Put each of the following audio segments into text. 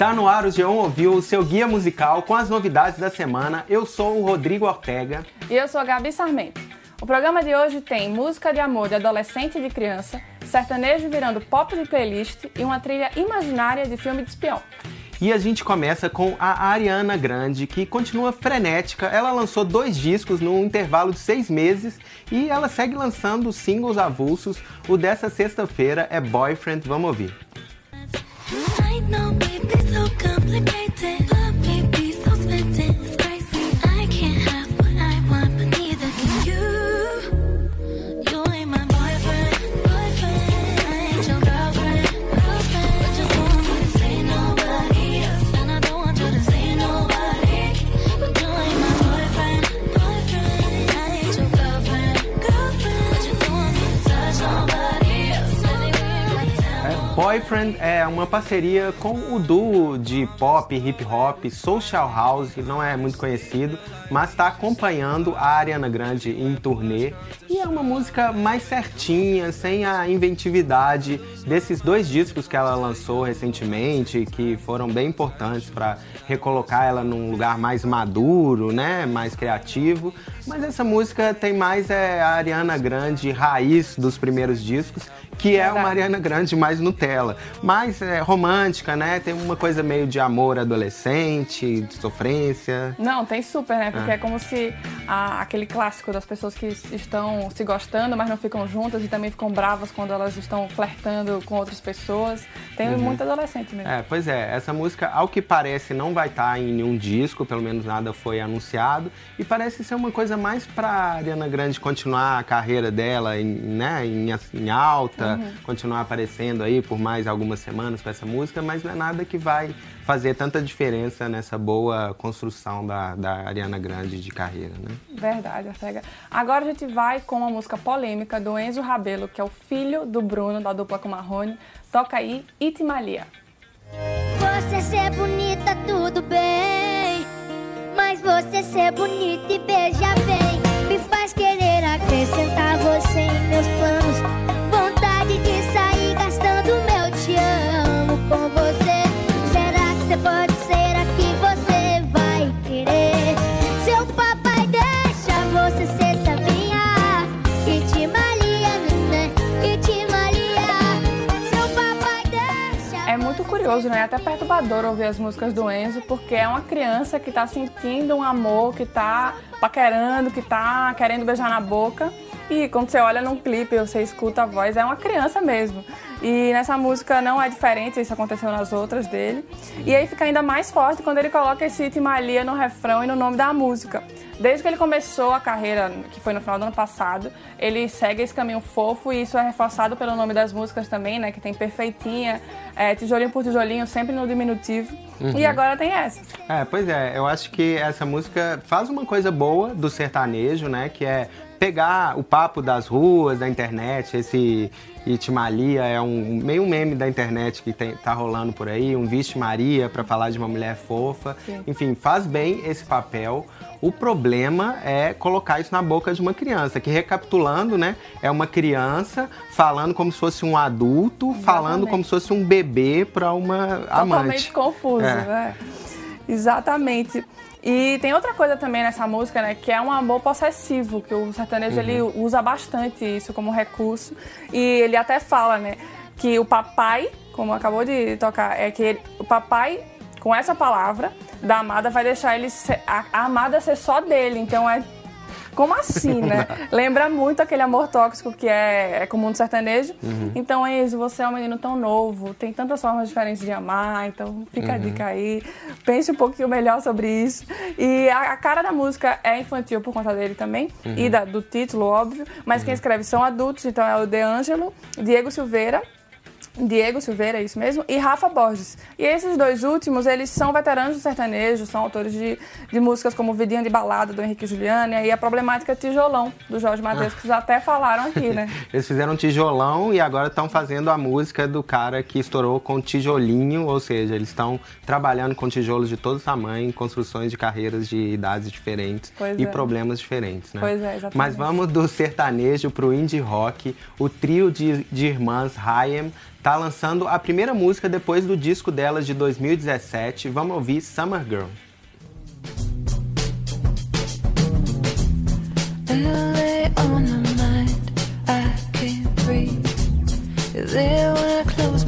Tá no ar o Geon Ouviu, o seu guia musical com as novidades da semana. Eu sou o Rodrigo Ortega. E eu sou a Gabi Sarmento. O programa de hoje tem música de amor de adolescente e de criança, sertanejo virando pop de playlist e uma trilha imaginária de filme de espião. E a gente começa com a Ariana Grande, que continua frenética. Ela lançou dois discos num intervalo de seis meses e ela segue lançando singles avulsos. O dessa sexta-feira é Boyfriend. Vamos ouvir. complicate é uma parceria com o duo de pop, hip hop, social house, que não é muito conhecido, mas está acompanhando a Ariana Grande em turnê. É uma música mais certinha, sem a inventividade desses dois discos que ela lançou recentemente, que foram bem importantes para recolocar ela num lugar mais maduro, né, mais criativo. Mas essa música tem mais é, a Ariana Grande raiz dos primeiros discos que é uma Ariana Grande mais Nutella. Mais é, romântica, né? Tem uma coisa meio de amor adolescente, de sofrência. Não, tem super, né? Porque é, é como se a, aquele clássico das pessoas que estão se gostando, mas não ficam juntas e também ficam bravas quando elas estão flertando com outras pessoas. Tem uhum. muito adolescente mesmo. É, pois é. Essa música, ao que parece, não vai estar em nenhum disco, pelo menos nada foi anunciado. E parece ser uma coisa mais pra Ariana Grande continuar a carreira dela em, né, em, em alta, uhum. continuar aparecendo aí por mais algumas semanas com essa música, mas não é nada que vai fazer tanta diferença nessa boa construção da, da Ariana Grande de carreira, né? Verdade, Ortega. Agora a gente vai com uma música polêmica do Enzo Rabelo, que é o filho do Bruno, da dupla com Marrone. Toca aí, Itimalia. Você ser bonita, tudo bem. Mas você ser bonita e beija bem. Me faz querer acrescentar você em meus planos. Né? É até perturbador ouvir as músicas do Enzo, porque é uma criança que tá sentindo um amor, que tá paquerando, que tá querendo beijar na boca. E quando você olha num clipe, você escuta a voz, é uma criança mesmo. E nessa música não é diferente, isso aconteceu nas outras dele. E aí fica ainda mais forte quando ele coloca esse Itimalia no refrão e no nome da música. Desde que ele começou a carreira, que foi no final do ano passado, ele segue esse caminho fofo e isso é reforçado pelo nome das músicas também, né? Que tem Perfeitinha, é, Tijolinho por Tijolinho, sempre no diminutivo. Uhum. E agora tem essa. É, pois é, eu acho que essa música faz uma coisa boa do sertanejo, né? Que é pegar o papo das ruas, da internet, esse Itimalia é um meio meme da internet que tem, tá rolando por aí, um Vixe Maria para falar de uma mulher fofa. Sim. Enfim, faz bem esse papel. O problema é colocar isso na boca de uma criança, que recapitulando, né, é uma criança falando como se fosse um adulto, Exatamente. falando como se fosse um bebê para uma Totalmente amante. Totalmente confuso, é. né? Exatamente. E tem outra coisa também nessa música, né, que é um amor possessivo, que o sertanejo uhum. ele usa bastante isso como recurso. E ele até fala, né, que o papai, como acabou de tocar, é que ele, o papai com essa palavra da amada vai deixar ele ser, a, a amada ser só dele. Então é como assim, né? Lembra muito aquele amor tóxico que é, é comum no sertanejo. Uhum. Então, Enzo, você é um menino tão novo, tem tantas formas diferentes de amar, então fica uhum. a dica aí. Pense um pouquinho melhor sobre isso. E a, a cara da música é infantil por conta dele também, uhum. e da, do título, óbvio, mas quem uhum. escreve são adultos, então é o De Angelo, Diego Silveira Diego Silveira, é isso mesmo, e Rafa Borges. E esses dois últimos, eles são veteranos do sertanejo, são autores de, de músicas como Vidinha de Balada, do Henrique Juliano, e a problemática Tijolão, do Jorge Matheus, que já até falaram aqui, né? eles fizeram Tijolão e agora estão fazendo a música do cara que estourou com Tijolinho, ou seja, eles estão trabalhando com tijolos de todo tamanho, construções de carreiras de idades diferentes pois e é. problemas diferentes, né? Pois é, exatamente. Mas vamos do sertanejo pro indie rock, o trio de, de irmãs Hayem tá lançando a primeira música depois do disco delas de 2017. Vamos ouvir Summer Girl. There when I close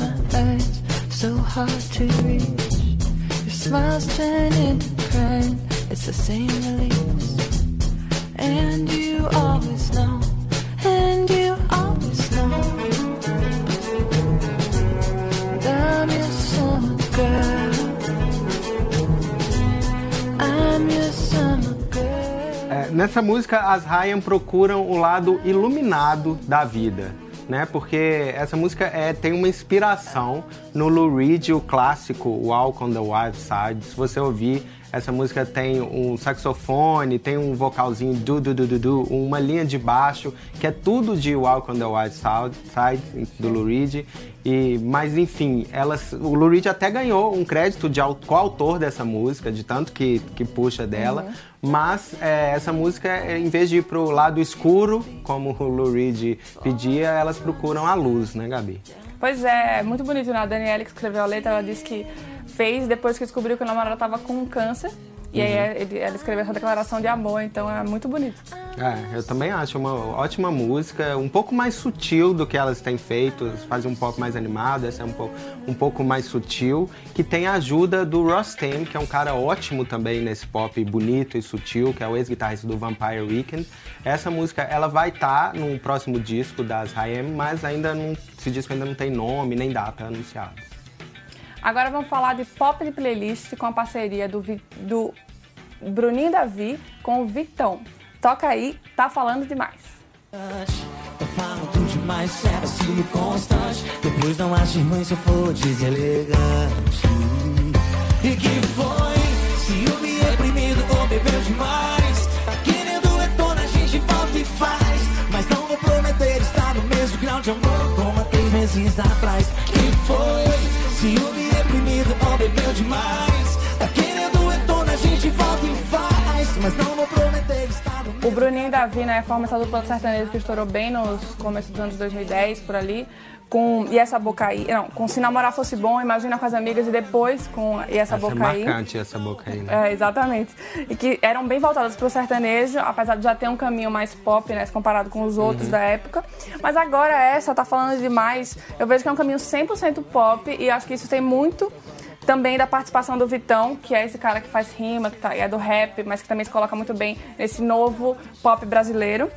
nessa música, as Ryan procuram o lado iluminado da vida né? Porque essa música é, tem uma inspiração no Lou Reed, o clássico Walk on the Wild Side. Se você ouvir, essa música tem um saxofone, tem um vocalzinho du du du du, du uma linha de baixo, que é tudo de Walk on the Wild Side do Lou Reed. E, mas enfim, elas, o Lou Reed até ganhou um crédito de coautor dessa música, de tanto que, que puxa dela. Uhum. Mas é, essa música, é, em vez de ir pro lado escuro, como o Lou Reed pedia, elas procuram a luz, né, Gabi? Pois é, muito bonito, né? A Daniela que escreveu a letra, ela disse que fez depois que descobriu que o namorado estava com câncer e aí uhum. ele, ela escreveu essa declaração de amor, então é muito bonito. É, eu também acho uma ótima música, um pouco mais sutil do que elas têm feito, fazem um pouco mais animado, essa é um pouco, um pouco mais sutil, que tem a ajuda do Ross Tame, que é um cara ótimo também nesse pop bonito e sutil, que é o ex-guitarrista do Vampire Weekend. Essa música, ela vai estar tá no próximo disco das Haim, mas ainda não, esse disco ainda não tem nome nem data anunciada. Agora vamos falar de pop de playlist com a parceria do, do Bruninho Davi com o Vitão. Toca aí, tá falando demais. Demais, vacilo constante. Depois não ruim se eu for deselegante. E que foi? Reprimido ou bebeu demais? Querendo retorno, a gente volta e faz. Mas não vou prometer estar no mesmo grau de amor como há três meses atrás. Que foi? Bebeu demais Tá querendo retorno, a gente volta e faz Mas não vou prometer estar O Bruninho e Davi, né, forma essa dupla sertanejo que estourou bem nos começos dos anos 2010, por ali com E Essa Boca Aí. Não, com Se Namorar Fosse Bom, Imagina com as Amigas e depois com E Essa, essa Boca é Aí. marcante essa boca aí, né? É, exatamente. E que eram bem voltadas para o sertanejo, apesar de já ter um caminho mais pop, né, comparado com os outros uhum. da época. Mas agora essa tá falando demais. Eu vejo que é um caminho 100% pop e acho que isso tem muito também da participação do Vitão, que é esse cara que faz rima, que tá, é do rap, mas que também se coloca muito bem nesse novo pop brasileiro.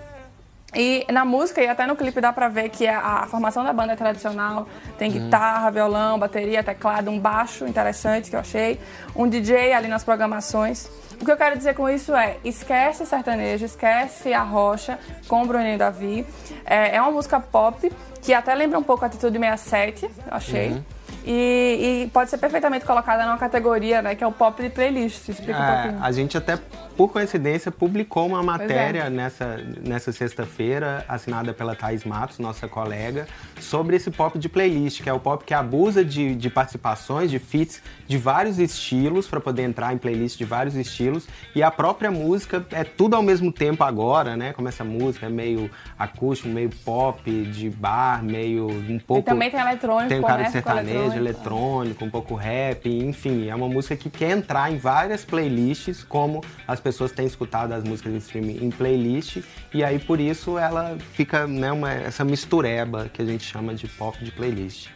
E na música e até no clipe dá pra ver que a, a formação da banda é tradicional. Tem uhum. guitarra, violão, bateria, teclado, um baixo interessante que eu achei, um DJ ali nas programações. O que eu quero dizer com isso é, esquece sertanejo, esquece a rocha com o Bruninho Davi. É, é uma música pop que até lembra um pouco a Atitude 67, eu achei. Uhum. E, e, pode ser perfeitamente colocada numa categoria, né, que é o pop de playlist. Explica é, um pouquinho. A gente até, por coincidência, publicou uma é. matéria é. nessa, nessa sexta-feira, assinada pela Thais Matos, nossa colega, sobre esse pop de playlist, que é o pop que abusa de, de participações, de feats de vários estilos, para poder entrar em playlist de vários estilos. E a própria música é tudo ao mesmo tempo agora, né? Como essa música é meio acústico, meio pop, de bar, meio um pouco... E também tem eletrônico, Tem um cara de sertanejo, eletrônico, um pouco rap, enfim, é uma música que quer entrar em várias playlists, como as pessoas têm escutado as músicas de streaming em playlist, e aí por isso ela fica né, uma, essa mistureba que a gente chama de pop de playlist.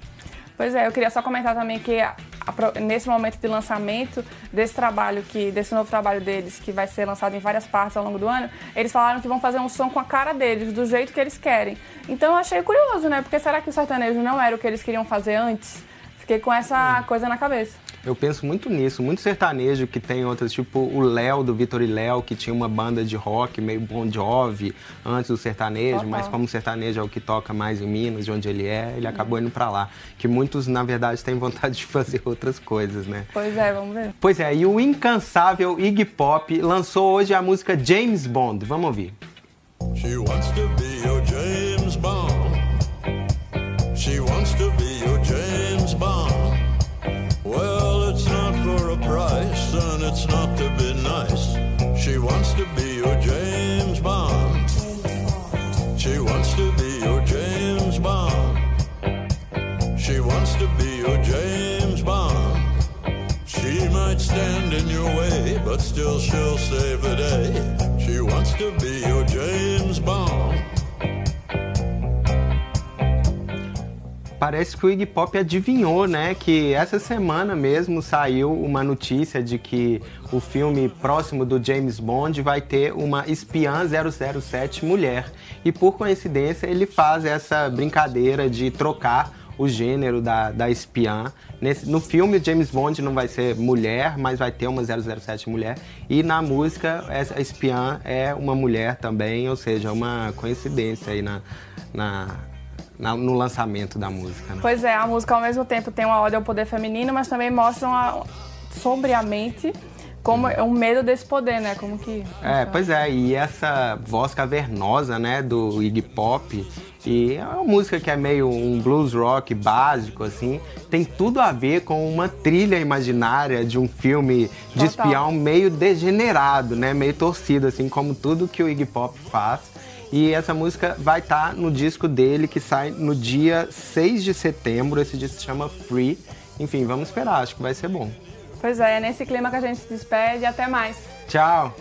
Pois é, eu queria só comentar também que a, a, nesse momento de lançamento desse trabalho, que desse novo trabalho deles, que vai ser lançado em várias partes ao longo do ano, eles falaram que vão fazer um som com a cara deles, do jeito que eles querem. Então eu achei curioso, né? Porque será que o sertanejo não era o que eles queriam fazer antes? Fiquei com essa coisa na cabeça. Eu penso muito nisso, muito sertanejo que tem outras, tipo o Léo do Vitor e Léo, que tinha uma banda de rock meio Bon Jovi antes do sertanejo, Total. mas como o sertanejo é o que toca mais em Minas, de onde ele é, ele acabou indo para lá. Que muitos, na verdade, têm vontade de fazer outras coisas, né? Pois é, vamos ver. Pois é, e o incansável Iggy Pop lançou hoje a música James Bond. Vamos ouvir. Still she'll save the day. She wants to be your James Bond. Parece que o Iggy Pop adivinhou, né, que essa semana mesmo saiu uma notícia de que o filme próximo do James Bond vai ter uma espiã 007 mulher. E por coincidência ele faz essa brincadeira de trocar o gênero da, da espiã. Nesse, no filme, James Bond não vai ser mulher, mas vai ter uma 007 mulher. E na música, essa espiã é uma mulher também, ou seja, uma coincidência aí na, na no lançamento da música. Né? Pois é, a música ao mesmo tempo tem uma ode ao poder feminino, mas também mostra uma, sobriamente como é um medo desse poder, né? Como que. É, pois é, e essa voz cavernosa, né, do Iggy Pop. E é uma música que é meio um blues rock básico, assim. Tem tudo a ver com uma trilha imaginária de um filme de espião meio degenerado, né? Meio torcido, assim, como tudo que o Iggy Pop faz. E essa música vai estar tá no disco dele que sai no dia 6 de setembro. Esse disco se chama Free. Enfim, vamos esperar, acho que vai ser bom. Pois é, é nesse clima que a gente se despede. Até mais. Tchau.